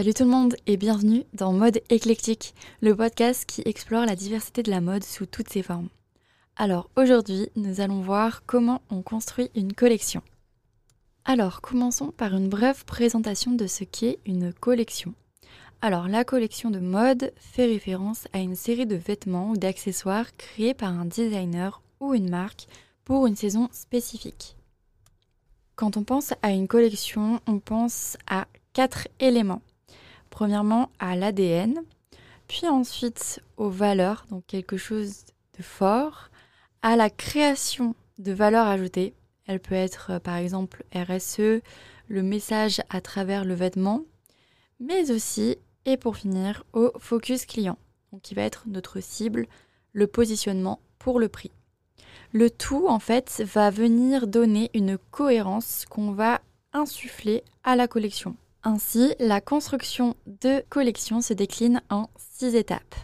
Salut tout le monde et bienvenue dans Mode éclectique, le podcast qui explore la diversité de la mode sous toutes ses formes. Alors aujourd'hui, nous allons voir comment on construit une collection. Alors commençons par une brève présentation de ce qu'est une collection. Alors la collection de mode fait référence à une série de vêtements ou d'accessoires créés par un designer ou une marque pour une saison spécifique. Quand on pense à une collection, on pense à quatre éléments. Premièrement à l'ADN, puis ensuite aux valeurs, donc quelque chose de fort, à la création de valeur ajoutée. Elle peut être euh, par exemple RSE, le message à travers le vêtement, mais aussi, et pour finir, au focus client, qui va être notre cible, le positionnement pour le prix. Le tout, en fait, va venir donner une cohérence qu'on va insuffler à la collection. Ainsi, la construction de collection se décline en six étapes.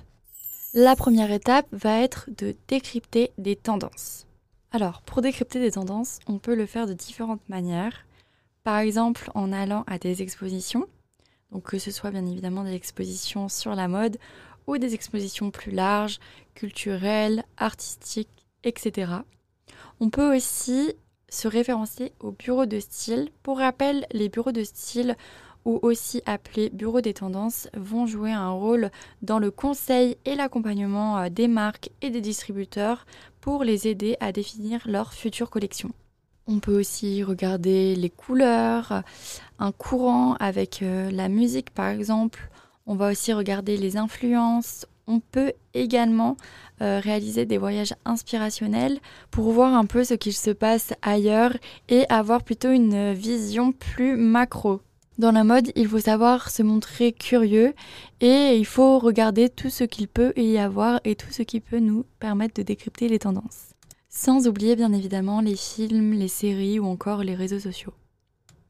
La première étape va être de décrypter des tendances. Alors, pour décrypter des tendances, on peut le faire de différentes manières. Par exemple, en allant à des expositions, donc que ce soit bien évidemment des expositions sur la mode ou des expositions plus larges, culturelles, artistiques, etc. On peut aussi se référencer au bureau de style. Pour rappel, les bureaux de style ou aussi appelés bureaux des tendances, vont jouer un rôle dans le conseil et l'accompagnement euh, des marques et des distributeurs pour les aider à définir leur future collection. On peut aussi regarder les couleurs, un courant avec euh, la musique par exemple. On va aussi regarder les influences. On peut également euh, réaliser des voyages inspirationnels pour voir un peu ce qu'il se passe ailleurs et avoir plutôt une vision plus macro dans la mode, il faut savoir se montrer curieux et il faut regarder tout ce qu'il peut y avoir et tout ce qui peut nous permettre de décrypter les tendances. Sans oublier bien évidemment les films, les séries ou encore les réseaux sociaux.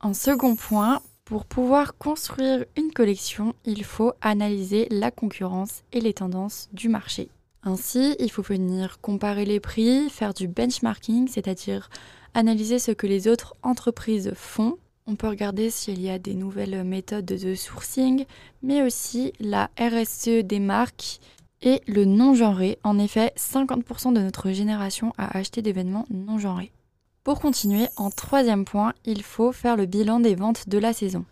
En second point, pour pouvoir construire une collection, il faut analyser la concurrence et les tendances du marché. Ainsi, il faut venir comparer les prix, faire du benchmarking, c'est-à-dire analyser ce que les autres entreprises font on peut regarder s'il y a des nouvelles méthodes de sourcing, mais aussi la RSE des marques et le non-genré. En effet, 50% de notre génération a acheté des vêtements non-genrés. Pour continuer, en troisième point, il faut faire le bilan des ventes de la saison.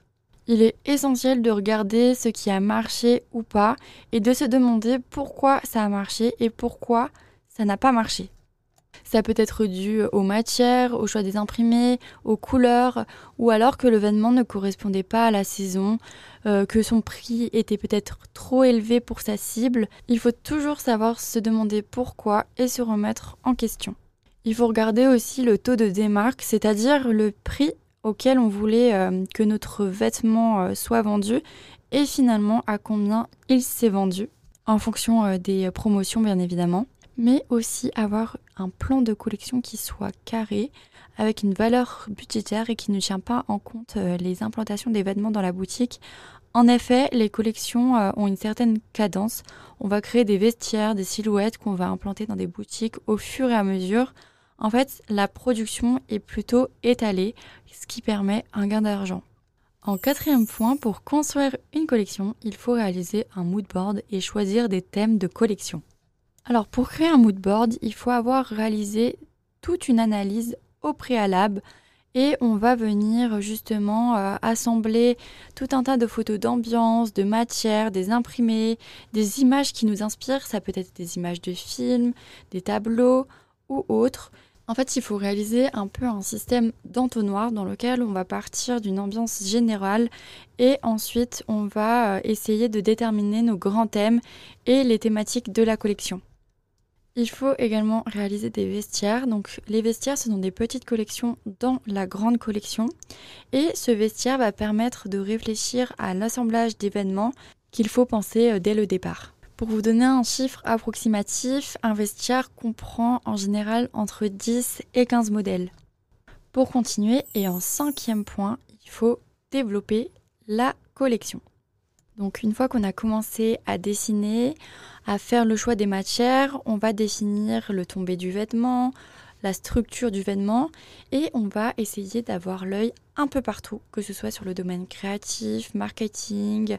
Il est essentiel de regarder ce qui a marché ou pas et de se demander pourquoi ça a marché et pourquoi ça n'a pas marché. Ça peut être dû aux matières, au choix des imprimés, aux couleurs, ou alors que le vêtement ne correspondait pas à la saison, euh, que son prix était peut-être trop élevé pour sa cible. Il faut toujours savoir se demander pourquoi et se remettre en question. Il faut regarder aussi le taux de démarque, c'est-à-dire le prix auquel on voulait euh, que notre vêtement euh, soit vendu et finalement à combien il s'est vendu, en fonction des promotions bien évidemment mais aussi avoir un plan de collection qui soit carré, avec une valeur budgétaire et qui ne tient pas en compte euh, les implantations des vêtements dans la boutique. En effet, les collections euh, ont une certaine cadence. On va créer des vestiaires, des silhouettes qu'on va implanter dans des boutiques au fur et à mesure. En fait, la production est plutôt étalée, ce qui permet un gain d'argent. En quatrième point, pour construire une collection, il faut réaliser un mood board et choisir des thèmes de collection. Alors pour créer un mood board, il faut avoir réalisé toute une analyse au préalable et on va venir justement euh, assembler tout un tas de photos d'ambiance, de matière, des imprimés, des images qui nous inspirent. Ça peut être des images de films, des tableaux ou autres. En fait, il faut réaliser un peu un système d'entonnoir dans lequel on va partir d'une ambiance générale et ensuite on va euh, essayer de déterminer nos grands thèmes et les thématiques de la collection. Il faut également réaliser des vestiaires. Donc les vestiaires, ce sont des petites collections dans la grande collection. Et ce vestiaire va permettre de réfléchir à l'assemblage d'événements qu'il faut penser euh, dès le départ. Pour vous donner un chiffre approximatif, un vestiaire comprend en général entre 10 et 15 modèles. Pour continuer, et en cinquième point, il faut développer la collection. Donc une fois qu'on a commencé à dessiner, à faire le choix des matières, on va définir le tombé du vêtement, la structure du vêtement et on va essayer d'avoir l'œil un peu partout, que ce soit sur le domaine créatif, marketing,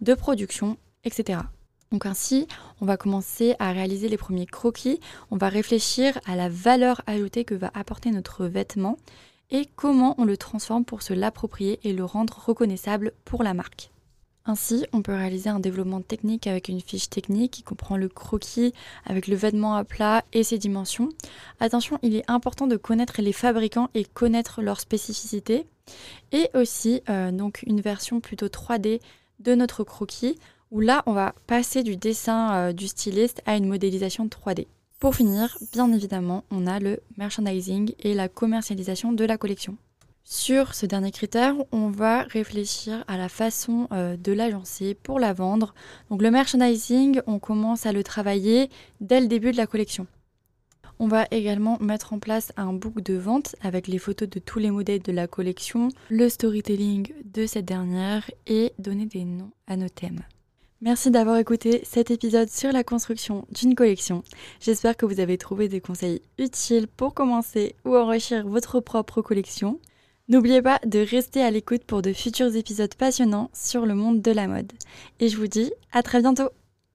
de production, etc. Donc ainsi, on va commencer à réaliser les premiers croquis, on va réfléchir à la valeur ajoutée que va apporter notre vêtement et comment on le transforme pour se l'approprier et le rendre reconnaissable pour la marque. Ainsi, on peut réaliser un développement technique avec une fiche technique qui comprend le croquis avec le vêtement à plat et ses dimensions. Attention, il est important de connaître les fabricants et connaître leurs spécificités. Et aussi, euh, donc une version plutôt 3D de notre croquis où là, on va passer du dessin euh, du styliste à une modélisation 3D. Pour finir, bien évidemment, on a le merchandising et la commercialisation de la collection. Sur ce dernier critère, on va réfléchir à la façon euh, de l'agencer pour la vendre. Donc le merchandising, on commence à le travailler dès le début de la collection. On va également mettre en place un book de vente avec les photos de tous les modèles de la collection, le storytelling de cette dernière et donner des noms à nos thèmes. Merci d'avoir écouté cet épisode sur la construction d'une collection. J'espère que vous avez trouvé des conseils utiles pour commencer ou enrichir votre propre collection. N'oubliez pas de rester à l'écoute pour de futurs épisodes passionnants sur le monde de la mode. Et je vous dis à très bientôt